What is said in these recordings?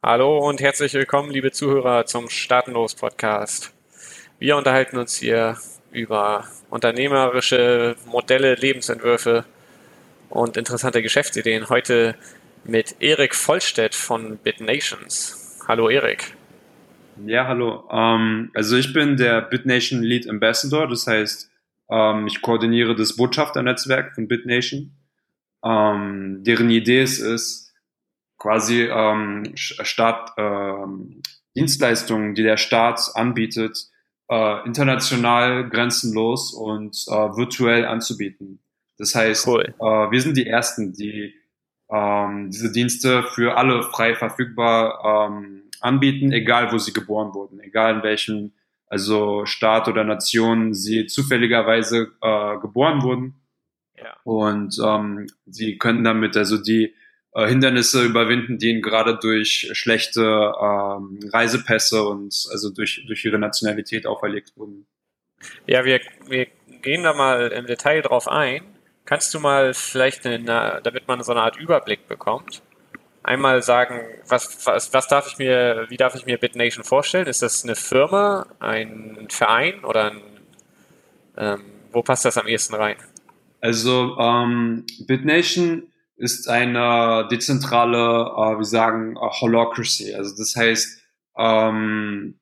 Hallo und herzlich willkommen, liebe Zuhörer, zum Staatenlos Podcast. Wir unterhalten uns hier über unternehmerische Modelle, Lebensentwürfe und interessante Geschäftsideen. Heute mit Erik Vollstedt von BitNations. Hallo Erik. Ja, hallo. Ähm, also ich bin der BitNation Lead Ambassador, das heißt, ähm, ich koordiniere das Botschafternetzwerk von BitNation. Ähm, deren Idee ist es, quasi ähm, Staat, ähm, Dienstleistungen, die der Staat anbietet, äh, international grenzenlos und äh, virtuell anzubieten. Das heißt, cool. äh, wir sind die Ersten, die ähm, diese Dienste für alle frei verfügbar ähm, anbieten, egal wo sie geboren wurden, egal in welchem also Staat oder Nation sie zufälligerweise äh, geboren wurden. Ja. Und ähm, sie könnten damit also die äh, Hindernisse überwinden, die ihnen gerade durch schlechte ähm, Reisepässe und also durch, durch ihre Nationalität auferlegt wurden. Ja, wir, wir gehen da mal im Detail drauf ein. Kannst du mal vielleicht, eine, damit man so eine Art Überblick bekommt, einmal sagen, was, was, was darf ich mir, wie darf ich mir BitNation vorstellen? Ist das eine Firma, ein Verein oder ein, ähm, wo passt das am ehesten rein? Also ähm, BitNation ist eine dezentrale, äh, wir sagen, Holocracy. Also das heißt, ähm,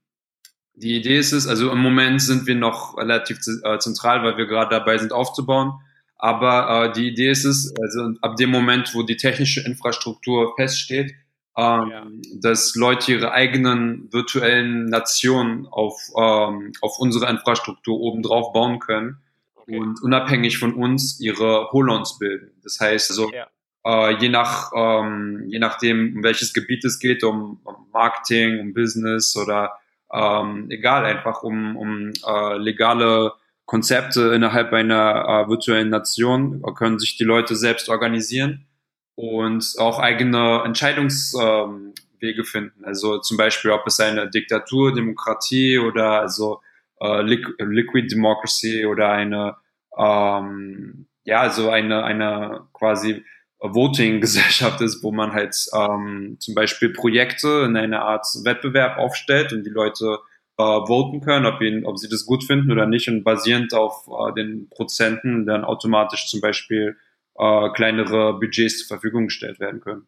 die Idee ist es, also im Moment sind wir noch relativ äh, zentral, weil wir gerade dabei sind aufzubauen. Aber äh, die Idee ist es, also ab dem Moment, wo die technische Infrastruktur feststeht, ähm, ja. dass Leute ihre eigenen virtuellen Nationen auf, ähm, auf unsere Infrastruktur obendrauf bauen können okay. und unabhängig von uns ihre Holons bilden. Das heißt, so ja äh, je nach ähm, je nachdem, um welches Gebiet es geht, um, um Marketing, um Business oder ähm, egal, einfach um, um äh, legale Konzepte innerhalb einer äh, virtuellen Nation, können sich die Leute selbst organisieren und auch eigene Entscheidungswege ähm, finden. Also zum Beispiel, ob es eine Diktatur, Demokratie oder also äh, Liquid Democracy oder eine ähm, ja, also eine, eine quasi Voting-Gesellschaft ist, wo man halt ähm, zum Beispiel Projekte in einer Art Wettbewerb aufstellt und die Leute äh, voten können, ob, ihnen, ob sie das gut finden oder nicht und basierend auf äh, den Prozenten dann automatisch zum Beispiel äh, kleinere Budgets zur Verfügung gestellt werden können.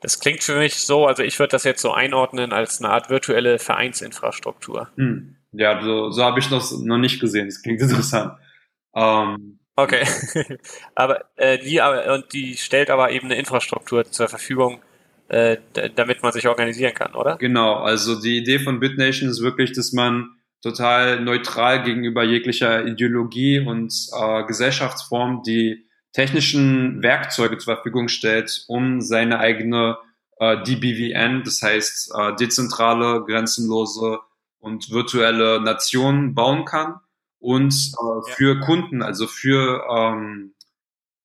Das klingt für mich so, also ich würde das jetzt so einordnen als eine Art virtuelle Vereinsinfrastruktur. Hm. Ja, so, so habe ich das noch nicht gesehen. Das klingt interessant. Ähm, Okay. aber äh, die und die stellt aber eben eine Infrastruktur zur Verfügung, äh, damit man sich organisieren kann, oder? Genau, also die Idee von BitNation ist wirklich, dass man total neutral gegenüber jeglicher Ideologie und äh, Gesellschaftsform die technischen Werkzeuge zur Verfügung stellt, um seine eigene äh, DBVN, das heißt äh, dezentrale, grenzenlose und virtuelle Nation bauen kann und äh, für Kunden, also für, ähm,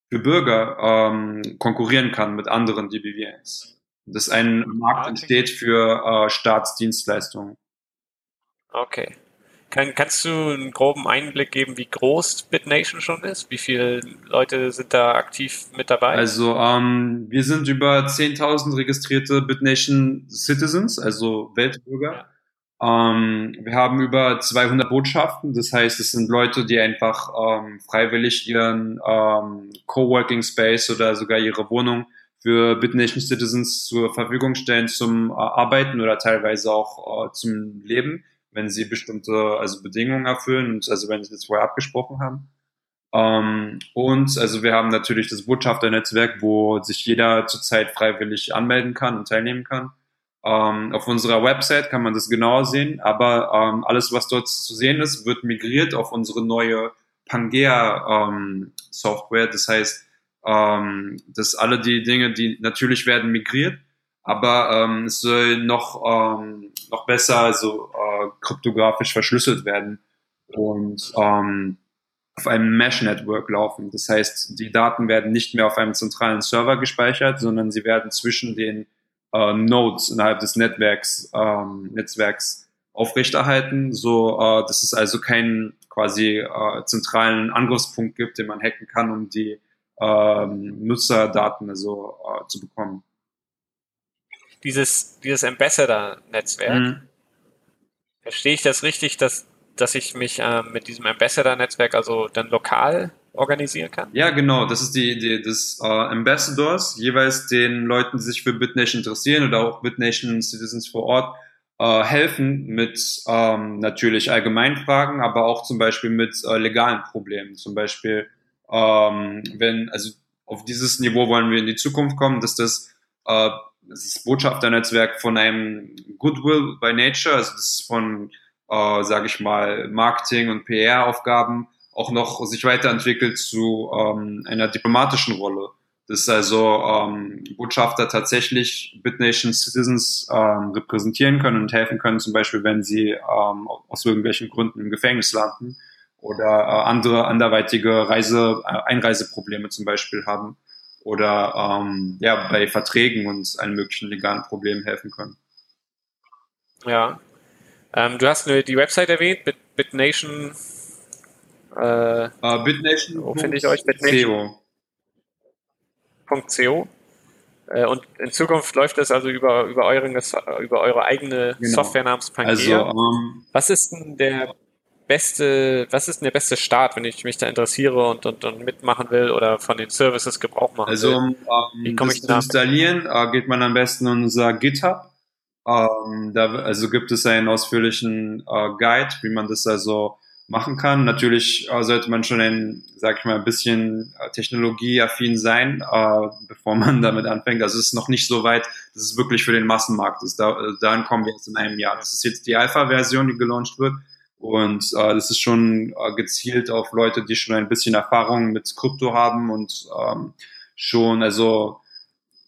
für Bürger ähm, konkurrieren kann mit anderen DBVNs. Dass ein Markt entsteht für äh, Staatsdienstleistungen. Okay. Kann, kannst du einen groben Einblick geben, wie groß BitNation schon ist? Wie viele Leute sind da aktiv mit dabei? Also ähm, wir sind über 10.000 registrierte BitNation Citizens, also Weltbürger. Ja. Ähm, wir haben über 200 Botschaften, das heißt, es sind Leute, die einfach ähm, freiwillig ihren ähm, Coworking Space oder sogar ihre Wohnung für BitNation Citizens zur Verfügung stellen zum äh, Arbeiten oder teilweise auch äh, zum Leben, wenn sie bestimmte also Bedingungen erfüllen und also wenn sie das vorher abgesprochen haben. Ähm, und also wir haben natürlich das Botschafternetzwerk, wo sich jeder zurzeit freiwillig anmelden kann und teilnehmen kann. Ähm, auf unserer Website kann man das genauer sehen, aber ähm, alles, was dort zu sehen ist, wird migriert auf unsere neue Pangea-Software. Ähm, das heißt, ähm, dass alle die Dinge, die natürlich werden migriert, aber ähm, es soll noch, noch besser, also äh, kryptografisch verschlüsselt werden und auf einem Mesh-Network laufen. Das heißt, die Daten werden nicht mehr auf einem zentralen Server gespeichert, sondern sie werden zwischen den äh, Nodes innerhalb des Netzwerks, ähm, Netzwerks aufrechterhalten, so äh, dass es also keinen quasi äh, zentralen Angriffspunkt gibt, den man hacken kann, um die ähm, Nutzerdaten also äh, zu bekommen. dieses, dieses Ambassador-Netzwerk. Mhm. Verstehe ich das richtig, dass, dass ich mich äh, mit diesem Ambassador-Netzwerk also dann lokal organisieren kann? Ja, genau. Das ist die Idee des äh, Ambassadors, jeweils den Leuten, die sich für BitNation interessieren oder auch BitNation Citizens vor Ort, äh, helfen mit ähm, natürlich Allgemeinfragen, aber auch zum Beispiel mit äh, legalen Problemen. Zum Beispiel, ähm, wenn, also auf dieses Niveau wollen wir in die Zukunft kommen, dass das, äh, das Botschafternetzwerk von einem Goodwill by Nature, also das ist von, äh, sage ich mal, Marketing und PR-Aufgaben auch noch sich weiterentwickelt zu ähm, einer diplomatischen Rolle dass also ähm, Botschafter tatsächlich BitNation Citizens ähm, repräsentieren können und helfen können, zum Beispiel wenn sie ähm, aus irgendwelchen Gründen im Gefängnis landen oder äh, andere anderweitige Reise, äh, Einreiseprobleme zum Beispiel haben oder ähm, ja bei Verträgen und allen möglichen legalen Problemen helfen können. Ja, ähm, du hast die Website erwähnt, Bit BitNation. Äh, uh, BitNation. Wo finde ich euch? BitNation. .co. Äh, und in Zukunft läuft das also über, über, euren, über eure eigene genau. Software namens Pangea. Also, um, ähm, was ist denn der beste, was ist denn der beste Start, wenn ich mich da interessiere und, und, und mitmachen will oder von den Services Gebrauch machen also, will? Also, um das zu installieren, uh, geht man am besten in unser GitHub. Um, da, also gibt es einen ausführlichen uh, Guide, wie man das also machen kann. Natürlich äh, sollte man schon ein, sag ich mal, ein bisschen äh, technologieaffin sein, äh, bevor man damit anfängt. Also es ist noch nicht so weit, dass es wirklich für den Massenmarkt ist. Da, äh, dahin kommen wir jetzt in einem Jahr. Das ist jetzt die Alpha-Version, die gelauncht wird. Und äh, das ist schon äh, gezielt auf Leute, die schon ein bisschen Erfahrung mit Krypto haben und ähm, schon, also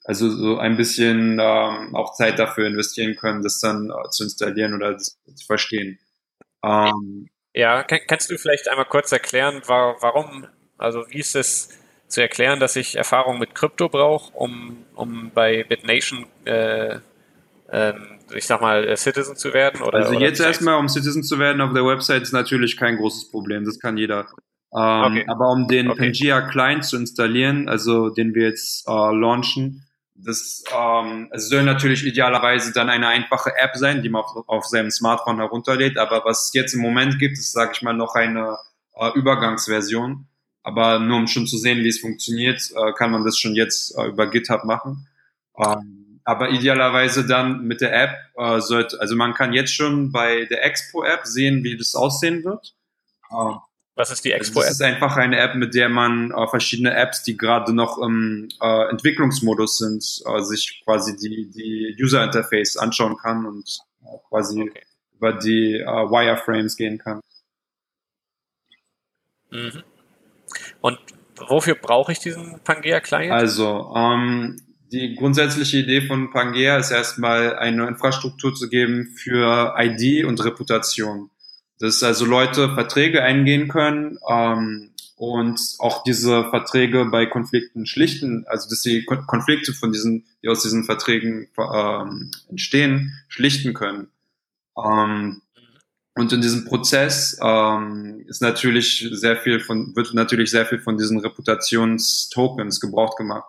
also so ein bisschen ähm, auch Zeit dafür investieren können, das dann äh, zu installieren oder das zu verstehen. Ähm, ja, kann, kannst du vielleicht einmal kurz erklären, wa warum, also wie ist es zu erklären, dass ich Erfahrung mit Krypto brauche, um, um bei BitNation, äh, äh, ich sag mal, äh, Citizen zu werden? Oder, also jetzt erstmal, um Citizen zu werden auf der Website ist natürlich kein großes Problem, das kann jeder. Ähm, okay. Aber um den okay. Pangea Client zu installieren, also den wir jetzt äh, launchen, das ähm, es soll natürlich idealerweise dann eine einfache App sein, die man auf, auf seinem Smartphone herunterlädt. Aber was es jetzt im Moment gibt, ist, sage ich mal, noch eine äh, Übergangsversion. Aber nur um schon zu sehen, wie es funktioniert, äh, kann man das schon jetzt äh, über GitHub machen. Ähm, aber idealerweise dann mit der App äh, sollte, also man kann jetzt schon bei der Expo-App sehen, wie das aussehen wird. Ähm, was ist die Expo-App? Das ist einfach eine App, mit der man äh, verschiedene Apps, die gerade noch im äh, Entwicklungsmodus sind, äh, sich quasi die, die User Interface anschauen kann und äh, quasi okay. über die äh, Wireframes gehen kann. Mhm. Und wofür brauche ich diesen Pangea-Client? Also, ähm, die grundsätzliche Idee von Pangea ist erstmal eine Infrastruktur zu geben für ID und Reputation dass also Leute Verträge eingehen können ähm, und auch diese Verträge bei Konflikten schlichten, also dass sie Konflikte von diesen, die aus diesen Verträgen ähm, entstehen, schlichten können. Ähm, und in diesem Prozess ähm, ist natürlich sehr viel von, wird natürlich sehr viel von diesen Reputationstokens gebraucht gemacht.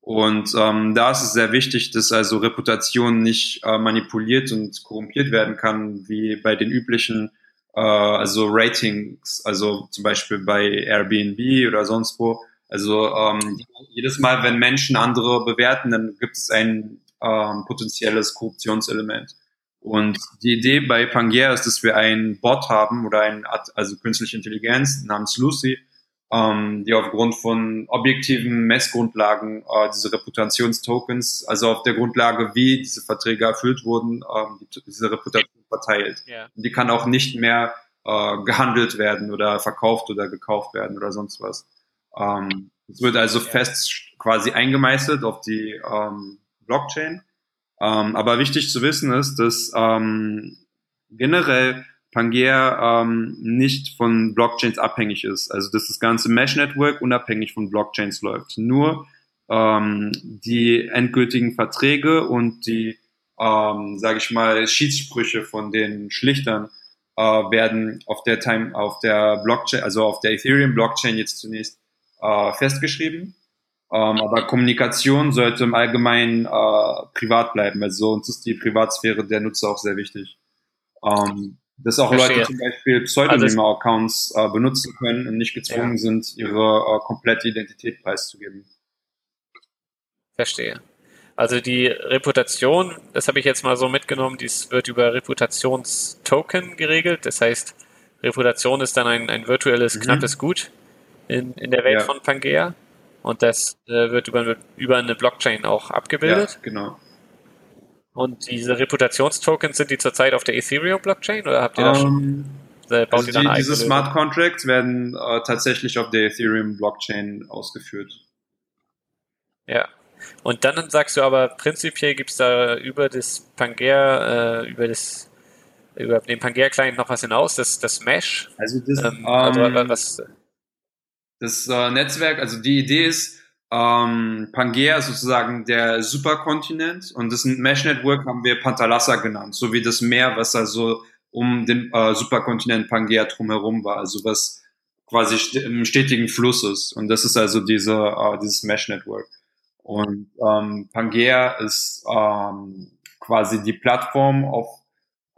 Und ähm, da ist es sehr wichtig, dass also Reputation nicht äh, manipuliert und korrumpiert werden kann, wie bei den üblichen äh, also Ratings, also zum Beispiel bei Airbnb oder sonst wo. Also ähm, jedes Mal, wenn Menschen andere bewerten, dann gibt es ein ähm, potenzielles Korruptionselement. Und die Idee bei Pangea ist, dass wir einen Bot haben oder Art, also künstliche Intelligenz namens Lucy, ähm, die aufgrund von objektiven Messgrundlagen äh, diese Reputationstokens, also auf der Grundlage, wie diese Verträge erfüllt wurden, ähm, die, diese Reputation verteilt. Yeah. Die kann auch nicht mehr äh, gehandelt werden oder verkauft oder gekauft werden oder sonst was. Ähm, es wird also yeah. fest quasi eingemeißelt auf die ähm, Blockchain. Ähm, aber wichtig zu wissen ist, dass ähm, generell Pangea ähm, nicht von Blockchains abhängig ist. Also dass das ganze Mesh Network unabhängig von Blockchains läuft. Nur ähm, die endgültigen Verträge und die ähm, sage ich mal, Schiedssprüche von den Schlichtern äh, werden auf der Time, auf der Blockchain, also auf der Ethereum Blockchain jetzt zunächst äh, festgeschrieben. Ähm, aber Kommunikation sollte im Allgemeinen äh, privat bleiben. Also uns ist die Privatsphäre der Nutzer auch sehr wichtig. Ähm, dass auch Verstehe. Leute zum Beispiel Pseudonyme-Accounts äh, benutzen können und nicht gezwungen ja. sind, ihre äh, komplette Identität preiszugeben. Verstehe. Also die Reputation, das habe ich jetzt mal so mitgenommen, dies wird über Reputationstoken geregelt. Das heißt, Reputation ist dann ein, ein virtuelles, mhm. knappes Gut in, in der Welt ja. von Pangea. Und das äh, wird über, über eine Blockchain auch abgebildet. Ja, genau. Und diese Reputationstokens sind die zurzeit auf der Ethereum-Blockchain oder habt ihr da schon? Äh, baut also ihr die, diese Smart Contracts werden äh, tatsächlich auf der Ethereum-Blockchain ausgeführt. Ja. Und dann sagst du aber, prinzipiell gibt es da über das Pangea, äh, über das über den Pangea-Client noch was hinaus, das, das Mesh. Also das, ähm, also was, das äh, Netzwerk, also die Idee ist, ähm, Pangea ist sozusagen der Superkontinent und das Mesh Network haben wir Pantalassa genannt, so wie das Meer, was also um den äh, Superkontinent Pangea drumherum war, also was quasi st im stetigen Fluss ist. Und das ist also diese, äh, dieses Mesh Network. Und ähm, Pangea ist ähm, quasi die Plattform, auf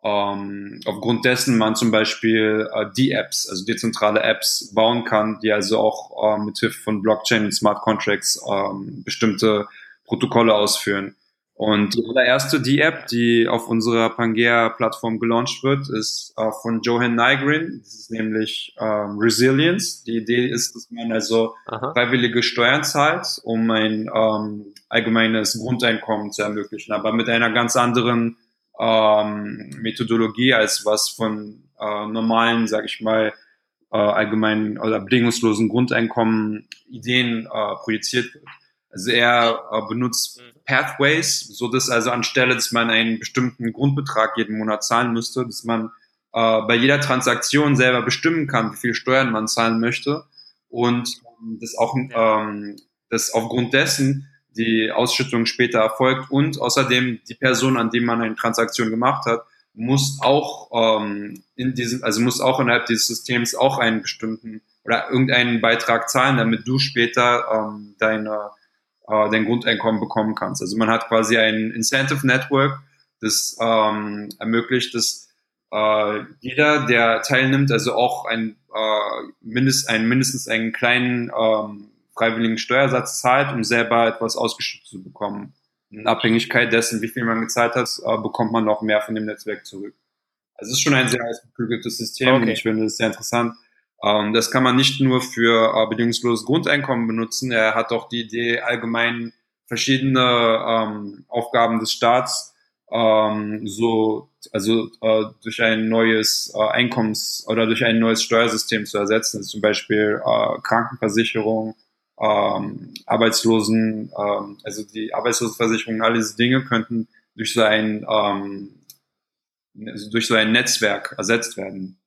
ähm, aufgrund dessen man zum Beispiel äh, die Apps, also dezentrale Apps bauen kann, die also auch äh, mit Hilfe von Blockchain und Smart Contracts ähm, bestimmte Protokolle ausführen. Und die allererste D-App, die auf unserer Pangea-Plattform gelauncht wird, ist äh, von Johan Nygren. Das ist nämlich ähm, Resilience. Die Idee ist, dass man also Aha. freiwillige Steuern zahlt, um ein ähm, allgemeines Grundeinkommen zu ermöglichen, aber mit einer ganz anderen ähm, Methodologie als was von äh, normalen, sag ich mal, äh, allgemeinen oder bedingungslosen Grundeinkommen Ideen äh, projiziert wird. Also er äh, benutzt mhm. Pathways, so dass also anstelle, dass man einen bestimmten Grundbetrag jeden Monat zahlen müsste, dass man äh, bei jeder Transaktion selber bestimmen kann, wie viel Steuern man zahlen möchte und ähm, das auch, ähm, dass aufgrund dessen die Ausschüttung später erfolgt. Und außerdem die Person, an die man eine Transaktion gemacht hat, muss auch ähm, in diesem, also muss auch innerhalb dieses Systems auch einen bestimmten oder irgendeinen Beitrag zahlen, damit du später ähm, deine äh, dein Grundeinkommen bekommen kannst. Also man hat quasi ein Incentive Network, das ähm, ermöglicht, dass äh, jeder, der teilnimmt, also auch ein, äh, mindest, ein mindestens einen kleinen ähm, freiwilligen Steuersatz zahlt, um selber etwas ausgeschüttet zu bekommen. In Abhängigkeit dessen, wie viel man gezahlt hat, äh, bekommt man noch mehr von dem Netzwerk zurück. Also es ist schon ein sehr ausgeklügeltes System okay. und ich finde es sehr interessant. Ähm, das kann man nicht nur für äh, bedingungsloses Grundeinkommen benutzen. Er hat auch die Idee, allgemein verschiedene ähm, Aufgaben des Staats ähm, so also äh, durch ein neues äh, Einkommens- oder durch ein neues Steuersystem zu ersetzen, also zum Beispiel äh, Krankenversicherung, ähm, Arbeitslosen, ähm, also die Arbeitslosenversicherung, all diese Dinge könnten durch so ein ähm, also durch so ein Netzwerk ersetzt werden.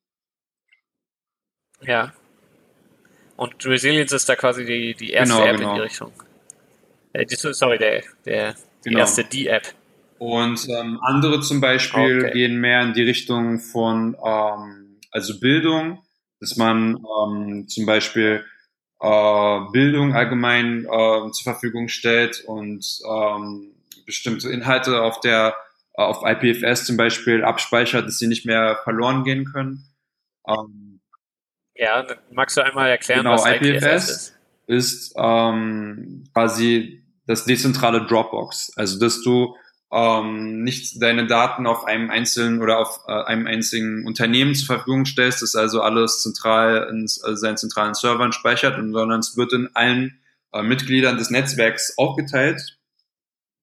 Ja. Und Resilience ist da quasi die, die erste genau, App genau. in die Richtung. Äh, die, sorry, der, der, die genau. erste D-App. Und ähm, andere zum Beispiel okay. gehen mehr in die Richtung von ähm, also Bildung, dass man ähm, zum Beispiel äh, Bildung allgemein äh, zur Verfügung stellt und ähm, bestimmte Inhalte auf der äh, auf IPFS zum Beispiel abspeichert, dass sie nicht mehr verloren gehen können. Ähm, ja, magst du einmal erklären, genau, was IPFS, IPFS ist? Ist ähm, quasi das dezentrale Dropbox, also dass du ähm, nicht deine Daten auf einem einzelnen oder auf äh, einem einzigen Unternehmen zur Verfügung stellst, das also alles zentral in äh, seinen zentralen Servern speichert, sondern es wird in allen äh, Mitgliedern des Netzwerks aufgeteilt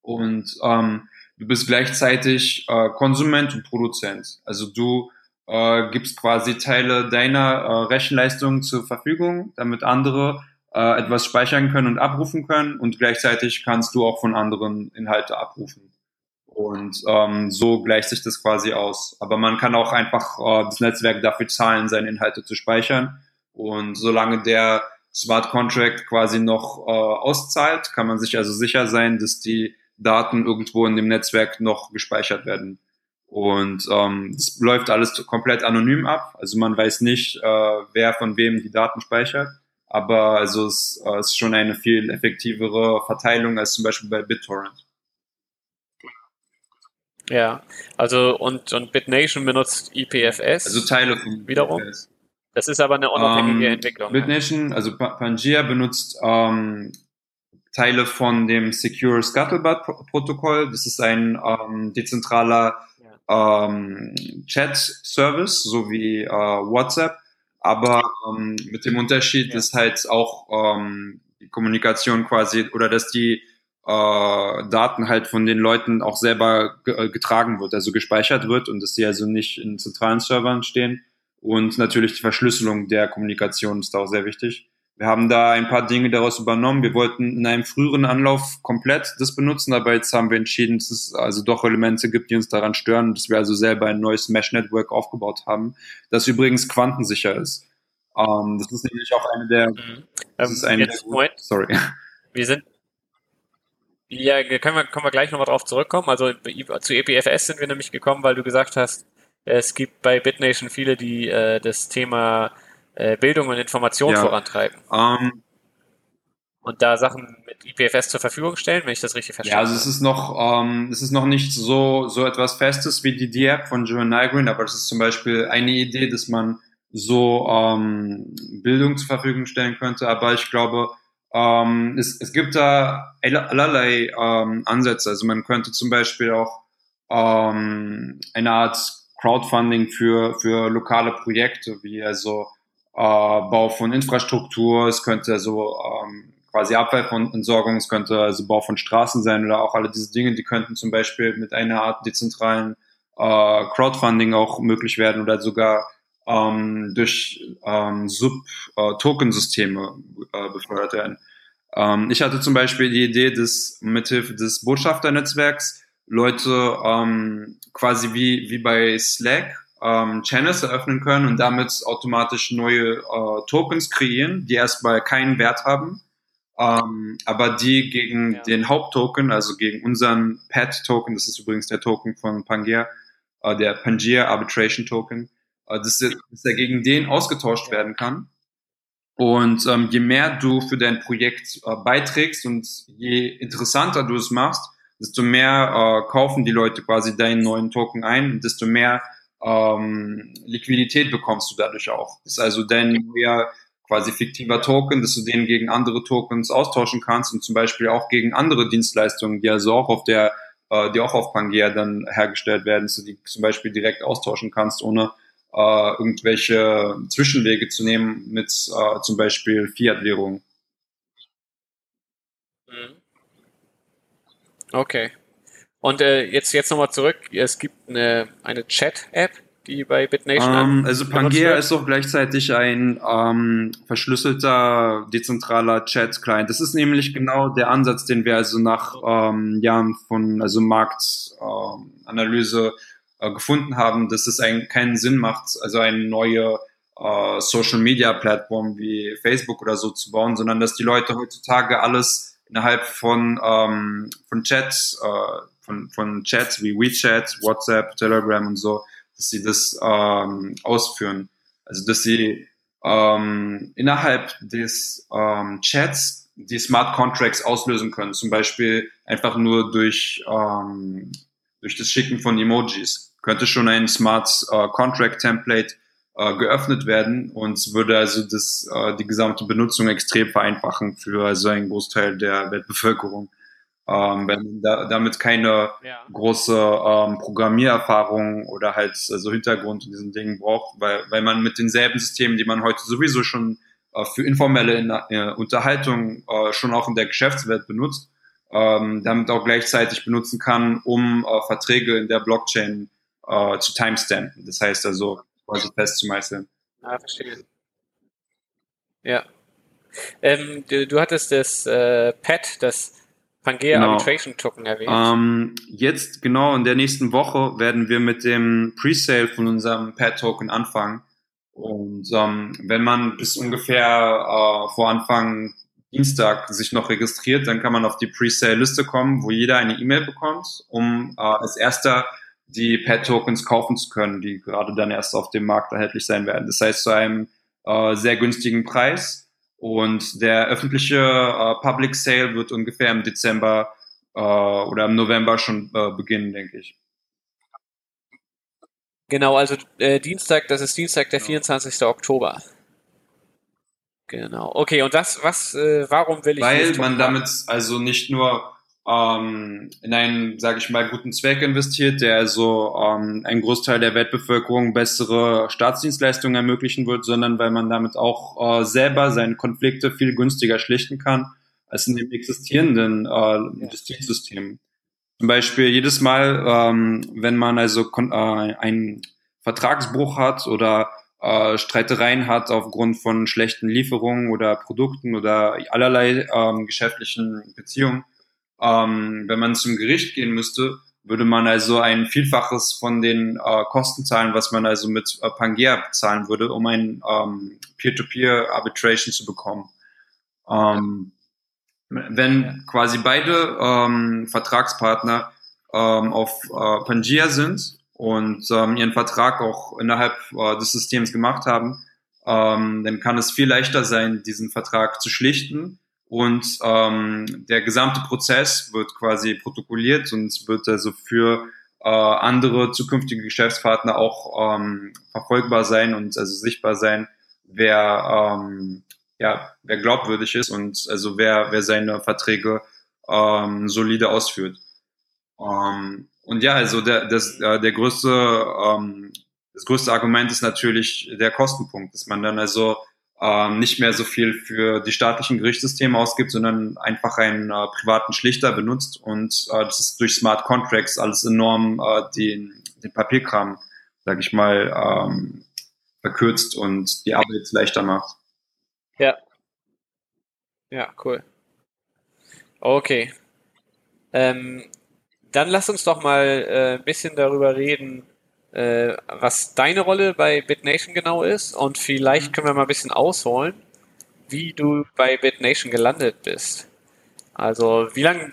und ähm, du bist gleichzeitig äh, Konsument und Produzent. Also du äh, gibst quasi Teile deiner äh, Rechenleistung zur Verfügung, damit andere äh, etwas speichern können und abrufen können und gleichzeitig kannst du auch von anderen Inhalte abrufen. Und ähm, so gleicht sich das quasi aus. Aber man kann auch einfach äh, das Netzwerk dafür zahlen, seine Inhalte zu speichern. Und solange der Smart Contract quasi noch äh, auszahlt, kann man sich also sicher sein, dass die Daten irgendwo in dem Netzwerk noch gespeichert werden. Und ähm, es läuft alles komplett anonym ab. Also man weiß nicht, äh, wer von wem die Daten speichert. aber also es äh, ist schon eine viel effektivere Verteilung als zum Beispiel bei BitTorrent. Ja, also und, und BitNation benutzt IPFS. Also Teile von wiederum. IPFS. Das ist aber eine unabhängige ähm, Entwicklung. BitNation, also Pangea benutzt ähm, Teile von dem Secure Scuttlebutt-Protokoll. Das ist ein ähm, dezentraler. Ähm, Chat-Service, so wie äh, WhatsApp. Aber ähm, mit dem Unterschied ja. ist halt auch ähm, die Kommunikation quasi oder dass die äh, Daten halt von den Leuten auch selber äh, getragen wird, also gespeichert wird und dass sie also nicht in zentralen Servern stehen. Und natürlich die Verschlüsselung der Kommunikation ist da auch sehr wichtig. Wir haben da ein paar Dinge daraus übernommen. Wir wollten in einem früheren Anlauf komplett das benutzen, aber jetzt haben wir entschieden, dass es also doch Elemente gibt, die uns daran stören, dass wir also selber ein neues Mesh-Network aufgebaut haben, das übrigens quantensicher ist. Ähm, das ist nämlich auch eine der. Mhm. Das ähm, ist eine jetzt, der. Sorry. Wir sind. Ja, können wir, können wir gleich nochmal drauf zurückkommen. Also zu EPFS sind wir nämlich gekommen, weil du gesagt hast, es gibt bei BitNation viele, die äh, das Thema äh, Bildung und Information ja. vorantreiben. Um, ähm, und da Sachen mit IPFS zur Verfügung stellen, wenn ich das richtig verstehe. Ja, also es ist noch, ähm, es ist noch nicht so, so etwas Festes wie die D-App von Joan Nygren, aber es ist zum Beispiel eine Idee, dass man so ähm, Bildung zur Verfügung stellen könnte. Aber ich glaube, ähm, es, es gibt da allerlei ähm, Ansätze. Also man könnte zum Beispiel auch ähm, eine Art Crowdfunding für, für lokale Projekte, wie also Bau von Infrastruktur, es könnte so ähm, quasi Abfallentsorgung, es könnte also Bau von Straßen sein oder auch alle diese Dinge, die könnten zum Beispiel mit einer Art dezentralen äh, Crowdfunding auch möglich werden oder sogar ähm, durch ähm, Sub-Token-Systeme äh, äh, befördert werden. Ähm, ich hatte zum Beispiel die Idee, dass mithilfe des Botschafternetzwerks Leute ähm, quasi wie, wie bei Slack ähm, Channels eröffnen können und damit automatisch neue äh, Tokens kreieren, die erstmal keinen Wert haben, ähm, aber die gegen ja. den Haupttoken, also gegen unseren PAT-Token, das ist übrigens der Token von Pangea, äh, der Pangea Arbitration Token, äh, dass, der, dass der gegen den ausgetauscht ja. werden kann. Und ähm, je mehr du für dein Projekt äh, beiträgst und je interessanter du es machst, desto mehr äh, kaufen die Leute quasi deinen neuen Token ein, desto mehr ähm, Liquidität bekommst du dadurch auch. Das ist also dein neuer quasi fiktiver Token, dass du den gegen andere Tokens austauschen kannst und zum Beispiel auch gegen andere Dienstleistungen, die also auch auf der, äh, die auch auf Pangea dann hergestellt werden, dass du die zum Beispiel direkt austauschen kannst, ohne äh, irgendwelche Zwischenwege zu nehmen mit äh, zum Beispiel Fiat-Währung. Mhm. Okay. Und äh, jetzt, jetzt nochmal zurück. Es gibt eine, eine Chat-App, die bei BitNation um, ähm, Also Pangea ist auch gleichzeitig ein ähm, verschlüsselter, dezentraler Chat-Client. Das ist nämlich genau der Ansatz, den wir also nach ähm, Jahren von also Marktanalyse äh, gefunden haben, dass es einen, keinen Sinn macht, also eine neue äh, Social-Media-Plattform wie Facebook oder so zu bauen, sondern dass die Leute heutzutage alles innerhalb von, ähm, von Chats äh, von, von Chats wie WeChat, WhatsApp, Telegram und so, dass sie das ähm, ausführen. Also dass sie ähm, innerhalb des ähm, Chats die Smart Contracts auslösen können, zum Beispiel einfach nur durch, ähm, durch das Schicken von Emojis. Könnte schon ein Smart äh, Contract Template äh, geöffnet werden und würde also das, äh, die gesamte Benutzung extrem vereinfachen für also einen Großteil der Weltbevölkerung ähm, wenn man da, damit keine ja. große ähm, Programmiererfahrung oder halt also Hintergrund in diesen Dingen braucht, weil, weil man mit denselben Systemen, die man heute sowieso schon äh, für informelle in, äh, Unterhaltung äh, schon auch in der Geschäftswelt benutzt, ähm, damit auch gleichzeitig benutzen kann, um äh, Verträge in der Blockchain äh, zu timestampen. Das heißt also quasi festzumeißeln. Ah, verstehe. Ja. Ähm, du, du hattest das äh, Pad, das Pangea genau. Arbitration Token erwähnt. Ähm, jetzt genau in der nächsten Woche werden wir mit dem Presale von unserem Pad Token anfangen. Und ähm, wenn man bis ungefähr äh, vor Anfang Dienstag sich noch registriert, dann kann man auf die Presale-Liste kommen, wo jeder eine E-Mail bekommt, um äh, als erster die Pad-Tokens kaufen zu können, die gerade dann erst auf dem Markt erhältlich sein werden. Das heißt, zu einem äh, sehr günstigen Preis. Und der öffentliche äh, Public Sale wird ungefähr im Dezember äh, oder im November schon äh, beginnen, denke ich. Genau, also äh, Dienstag, das ist Dienstag, der 24. Oktober. Genau. Okay, und das, was, äh, warum will ich Weil man damit also nicht nur ähm, in einen, sage ich mal, guten Zweck investiert, der also ähm, einen Großteil der Weltbevölkerung bessere Staatsdienstleistungen ermöglichen wird, sondern weil man damit auch äh, selber seine Konflikte viel günstiger schlichten kann als in dem existierenden äh, Justizsystem. Zum Beispiel jedes Mal, ähm, wenn man also äh, einen Vertragsbruch hat oder äh, Streitereien hat aufgrund von schlechten Lieferungen oder Produkten oder allerlei ähm, geschäftlichen Beziehungen, ähm, wenn man zum Gericht gehen müsste, würde man also ein Vielfaches von den äh, Kosten zahlen, was man also mit äh, Pangea bezahlen würde, um ein ähm, Peer-to-Peer-Arbitration zu bekommen. Ähm, wenn quasi beide ähm, Vertragspartner ähm, auf äh, Pangea sind und ähm, ihren Vertrag auch innerhalb äh, des Systems gemacht haben, ähm, dann kann es viel leichter sein, diesen Vertrag zu schlichten und ähm, der gesamte Prozess wird quasi protokolliert und wird also für äh, andere zukünftige Geschäftspartner auch ähm, verfolgbar sein und also sichtbar sein, wer ähm, ja wer glaubwürdig ist und also wer wer seine Verträge ähm, solide ausführt. Ähm, und ja, also der das äh, der größte ähm, das größte Argument ist natürlich der Kostenpunkt, dass man dann also ähm, nicht mehr so viel für die staatlichen Gerichtssysteme ausgibt, sondern einfach einen äh, privaten Schlichter benutzt und äh, das ist durch Smart Contracts alles enorm äh, den, den Papierkram, sag ich mal, ähm, verkürzt und die Arbeit leichter macht. Ja. Ja, cool. Okay. Ähm, dann lass uns doch mal äh, ein bisschen darüber reden, äh, was deine Rolle bei BitNation genau ist und vielleicht mhm. können wir mal ein bisschen ausholen, wie du bei BitNation gelandet bist. Also wie lange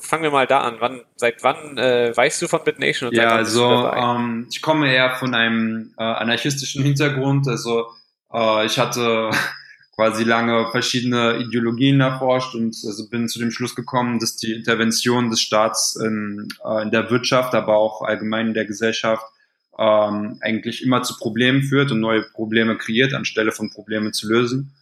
fangen wir mal da an? Wann, seit wann äh, weißt du von BitNation? ja, also ähm, ich komme eher von einem äh, anarchistischen Hintergrund. Also äh, ich hatte quasi lange verschiedene Ideologien erforscht und also bin zu dem Schluss gekommen, dass die Intervention des Staats in, äh, in der Wirtschaft, aber auch allgemein in der Gesellschaft ähm, eigentlich immer zu Problemen führt und neue Probleme kreiert, anstelle von Probleme zu lösen.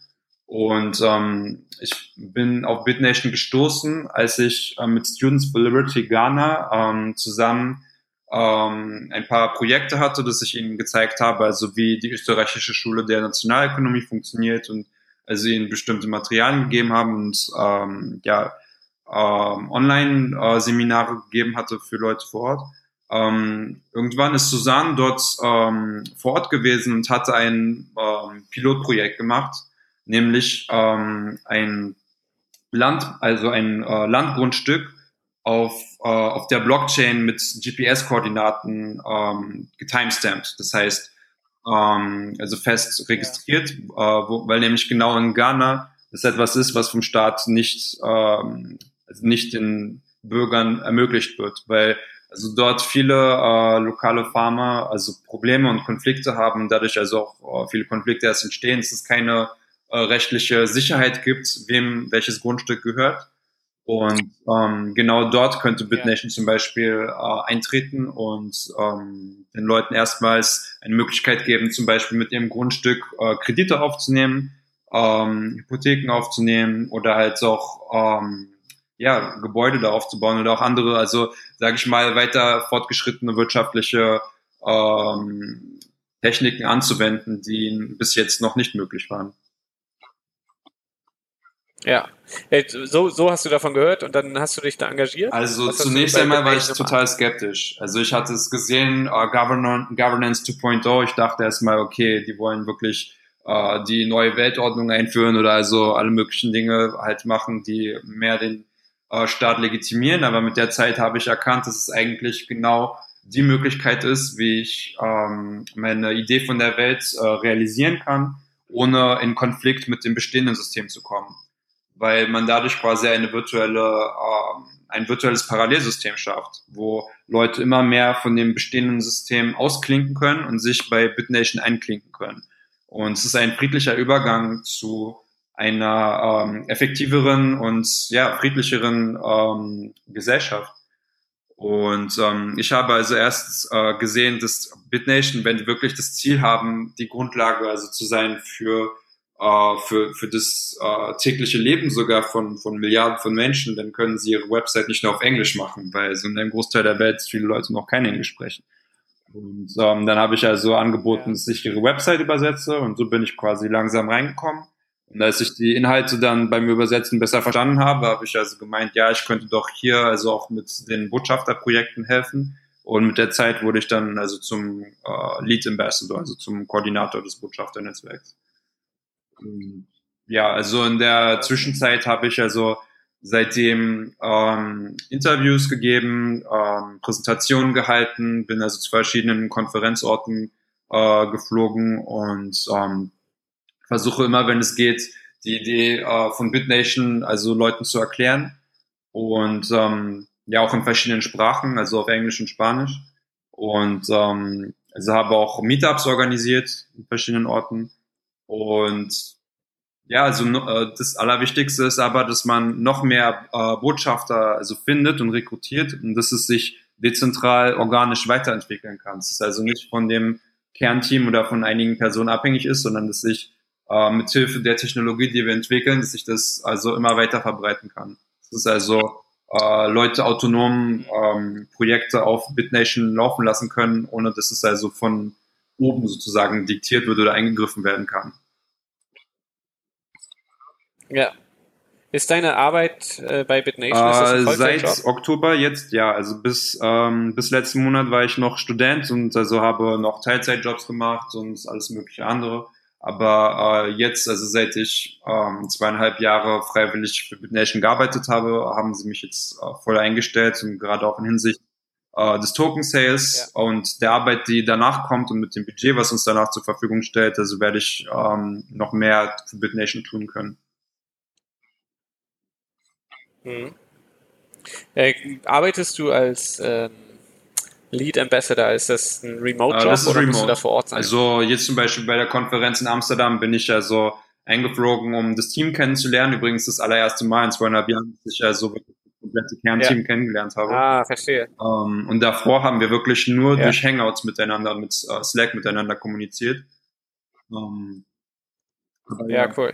Und ähm, ich bin auf BitNation gestoßen, als ich äh, mit Students for Liberty Ghana ähm, zusammen ähm, ein paar Projekte hatte, dass ich ihnen gezeigt habe, also wie die österreichische Schule der Nationalökonomie funktioniert und also ihnen bestimmte Materialien gegeben haben und ähm, ja ähm, Online-Seminare gegeben hatte für Leute vor Ort. Ähm, irgendwann ist Susanne dort ähm, vor Ort gewesen und hatte ein ähm, Pilotprojekt gemacht, nämlich ähm, ein Land, also ein äh, Landgrundstück auf, äh, auf der Blockchain mit GPS-Koordinaten ähm, getimestamped. Das heißt, ähm, also fest registriert, äh, wo, weil nämlich genau in Ghana das etwas ist, was vom Staat nicht, also nicht den Bürgern ermöglicht wird, weil also dort viele äh, lokale Farmer also Probleme und Konflikte haben, dadurch also auch äh, viele Konflikte erst entstehen, dass es keine äh, rechtliche Sicherheit gibt, wem welches Grundstück gehört. Und ähm, genau dort könnte BitNation ja. zum Beispiel äh, eintreten und ähm, den Leuten erstmals eine Möglichkeit geben, zum Beispiel mit ihrem Grundstück äh, Kredite aufzunehmen, ähm, Hypotheken aufzunehmen oder halt auch ähm, ja, Gebäude da aufzubauen oder auch andere, also sage ich mal, weiter fortgeschrittene wirtschaftliche ähm, Techniken anzuwenden, die bis jetzt noch nicht möglich waren. Ja, so, so hast du davon gehört und dann hast du dich da engagiert? Also Was zunächst einmal war ich total skeptisch. Also ich hatte es gesehen, uh, Governance 2.0, ich dachte erstmal, okay, die wollen wirklich uh, die neue Weltordnung einführen oder also alle möglichen Dinge halt machen, die mehr den äh, Staat legitimieren, aber mit der Zeit habe ich erkannt, dass es eigentlich genau die Möglichkeit ist, wie ich ähm, meine Idee von der Welt äh, realisieren kann, ohne in Konflikt mit dem bestehenden System zu kommen. Weil man dadurch quasi eine virtuelle, äh, ein virtuelles Parallelsystem schafft, wo Leute immer mehr von dem bestehenden System ausklinken können und sich bei BitNation einklinken können. Und es ist ein friedlicher Übergang zu einer ähm, effektiveren und ja, friedlicheren ähm, Gesellschaft. Und ähm, ich habe also erst äh, gesehen, dass BitNation, wenn die wirklich das Ziel haben, die Grundlage also zu sein für äh, für, für das äh, tägliche Leben sogar von, von Milliarden von Menschen, dann können sie ihre Website nicht nur auf Englisch machen, weil so in einem Großteil der Welt viele Leute noch kein Englisch sprechen. Und ähm, dann habe ich also angeboten, dass ich ihre Website übersetze und so bin ich quasi langsam reingekommen. Und als ich die Inhalte dann beim Übersetzen besser verstanden habe, habe ich also gemeint, ja, ich könnte doch hier also auch mit den Botschafterprojekten helfen. Und mit der Zeit wurde ich dann also zum äh, Lead Ambassador, also zum Koordinator des Botschafternetzwerks. Ja, also in der Zwischenzeit habe ich also seitdem ähm, Interviews gegeben, ähm, Präsentationen gehalten, bin also zu verschiedenen Konferenzorten äh, geflogen und ähm, versuche immer, wenn es geht, die Idee äh, von BitNation also Leuten zu erklären. Und ähm, ja auch in verschiedenen Sprachen, also auf Englisch und Spanisch. Und ähm, also habe auch Meetups organisiert in verschiedenen Orten. Und ja, also äh, das Allerwichtigste ist aber, dass man noch mehr äh, Botschafter also findet und rekrutiert und dass es sich dezentral organisch weiterentwickeln kann. Es ist also nicht von dem Kernteam oder von einigen Personen abhängig ist, sondern dass sich äh, mit Hilfe der Technologie, die wir entwickeln, dass sich das also immer weiter verbreiten kann. Das ist also äh, Leute autonom ähm, Projekte auf BitNation laufen lassen können, ohne dass es also von oben sozusagen diktiert wird oder eingegriffen werden kann. Ja. Ist deine Arbeit äh, bei BitNation äh, seit Oktober jetzt ja, also bis ähm, bis letzten Monat war ich noch Student und also habe noch Teilzeitjobs gemacht und alles mögliche andere. Aber äh, jetzt, also seit ich ähm, zweieinhalb Jahre freiwillig für BitNation gearbeitet habe, haben sie mich jetzt äh, voll eingestellt und gerade auch in Hinsicht äh, des Token Sales ja. und der Arbeit, die danach kommt und mit dem Budget, was uns danach zur Verfügung stellt, also werde ich ähm, noch mehr für BitNation tun können. Mhm. Äh, arbeitest du als ähm, Lead Ambassador? Ist das ein Remote-Job uh, das ist oder remote. musst du da vor Ort sein? Also jetzt zum Beispiel bei der Konferenz in Amsterdam bin ich also eingeflogen, um das Team kennenzulernen. Übrigens das allererste Mal in zweieinhalb Jahren, dass ich also wirklich das komplette Kernteam ja. kennengelernt habe. Ah, verstehe. Um, ähm, und davor haben wir wirklich nur ja. durch Hangouts miteinander, mit uh, Slack miteinander kommuniziert. Um, ähm, ja, ja, cool.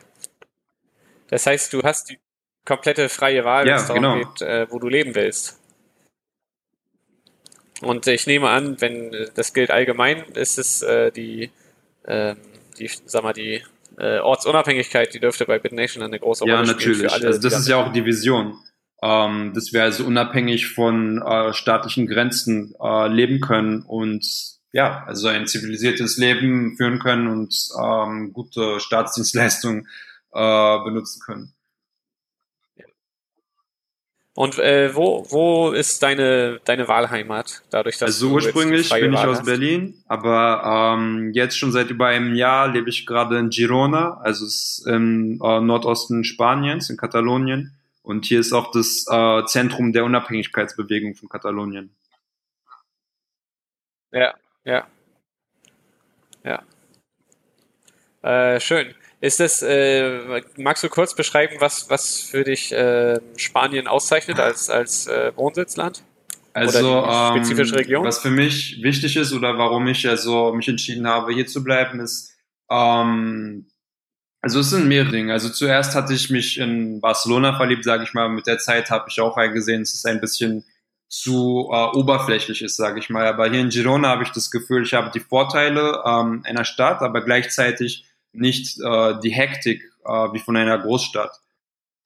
Das heißt, du hast die komplette freie Wahl, wenn es darum genau. geht, äh, wo du leben willst. Und ich nehme an, wenn das gilt allgemein, ist es äh, die, äh, die, sag mal, die äh, Ortsunabhängigkeit, die dürfte bei BitNation eine große Rolle spielen. Ja, natürlich. Alle, also das ist ja auch die Vision, ähm, dass wir also unabhängig von äh, staatlichen Grenzen äh, leben können und ja, also ein zivilisiertes Leben führen können und ähm, gute Staatsdienstleistungen äh, benutzen können. Und äh, wo, wo ist deine, deine Wahlheimat? Dadurch, dass also ursprünglich bin ich aus hast? Berlin, aber ähm, jetzt schon seit über einem Jahr lebe ich gerade in Girona, also im äh, Nordosten Spaniens, in Katalonien. Und hier ist auch das äh, Zentrum der Unabhängigkeitsbewegung von Katalonien. Ja, ja. Ja. Äh, schön. Ist das, äh, magst du kurz beschreiben, was, was für dich äh, Spanien auszeichnet als, als äh, Wohnsitzland? Also, spezifische ähm, Region? was für mich wichtig ist oder warum ich also mich entschieden habe, hier zu bleiben, ist, ähm, also es sind mehrere Dinge. Also zuerst hatte ich mich in Barcelona verliebt, sage ich mal. Mit der Zeit habe ich auch eingesehen, dass es ein bisschen zu äh, oberflächlich ist, sage ich mal. Aber hier in Girona habe ich das Gefühl, ich habe die Vorteile ähm, einer Stadt, aber gleichzeitig nicht äh, die Hektik äh, wie von einer Großstadt.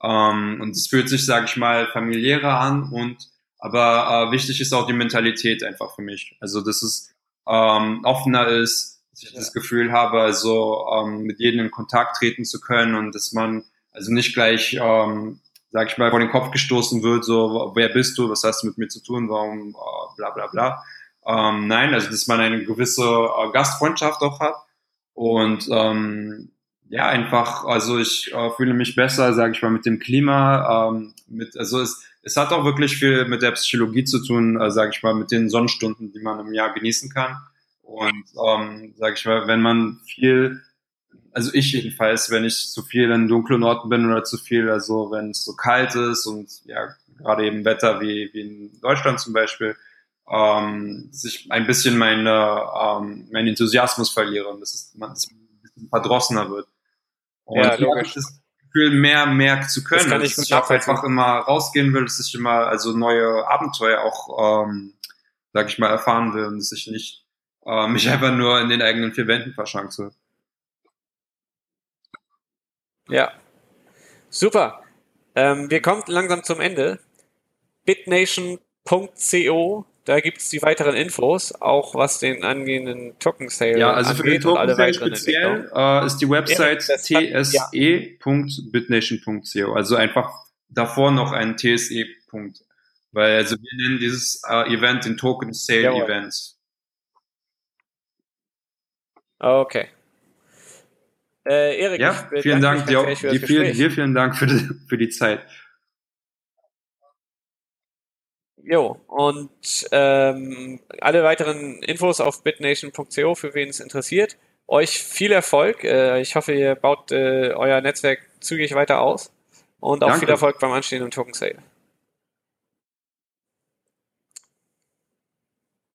Ähm, und es fühlt sich, sage ich mal, familiärer an und aber äh, wichtig ist auch die Mentalität einfach für mich. Also dass es ähm, offener ist, dass ich das Gefühl habe, also ähm, mit jedem in Kontakt treten zu können und dass man also nicht gleich, ähm, sag ich mal, vor den Kopf gestoßen wird, so wer bist du, was hast du mit mir zu tun, warum, äh, bla bla bla. Ähm, nein, also dass man eine gewisse äh, Gastfreundschaft auch hat und ähm, ja, einfach, also ich äh, fühle mich besser, sage ich mal, mit dem Klima. Ähm, mit, also es, es hat auch wirklich viel mit der Psychologie zu tun, äh, sage ich mal, mit den Sonnenstunden, die man im Jahr genießen kann. Und ähm, sage ich mal, wenn man viel also ich jedenfalls, wenn ich zu viel in dunklen Orten bin oder zu viel, also wenn es so kalt ist und ja, gerade eben Wetter wie, wie in Deutschland zum Beispiel, ähm, dass ich ein bisschen meine, ähm, meinen Enthusiasmus verliere und dass es man dass ein bisschen verdrossener wird. Und ja, logisch. das Gefühl, mehr, mehr zu können. Das kann ich dass ich auch einfach immer rausgehen will, dass ich immer also neue Abenteuer auch, ähm, sag ich mal, erfahren will und dass ich nicht äh, mich einfach nur in den eigenen vier Wänden verschanze. Ja. Super. Ähm, wir kommen langsam zum Ende. bitnation.co, da gibt es die weiteren Infos, auch was den angehenden Token Sale Ja, also für den Token Sale speziell äh, ist die Website ja, tse.bitnation.co. Also einfach davor noch ein tse. Weil also wir nennen dieses äh, Event den Token Sale Jawohl. Event. Okay. Äh, Erik, ja, vielen Dank dir, dir, vielen, dir vielen Dank für die, für die Zeit. Jo, und ähm, alle weiteren Infos auf bitnation.co, für wen es interessiert. Euch viel Erfolg. Äh, ich hoffe, ihr baut äh, euer Netzwerk zügig weiter aus. Und auch Danke. viel Erfolg beim anstehenden Token Sale.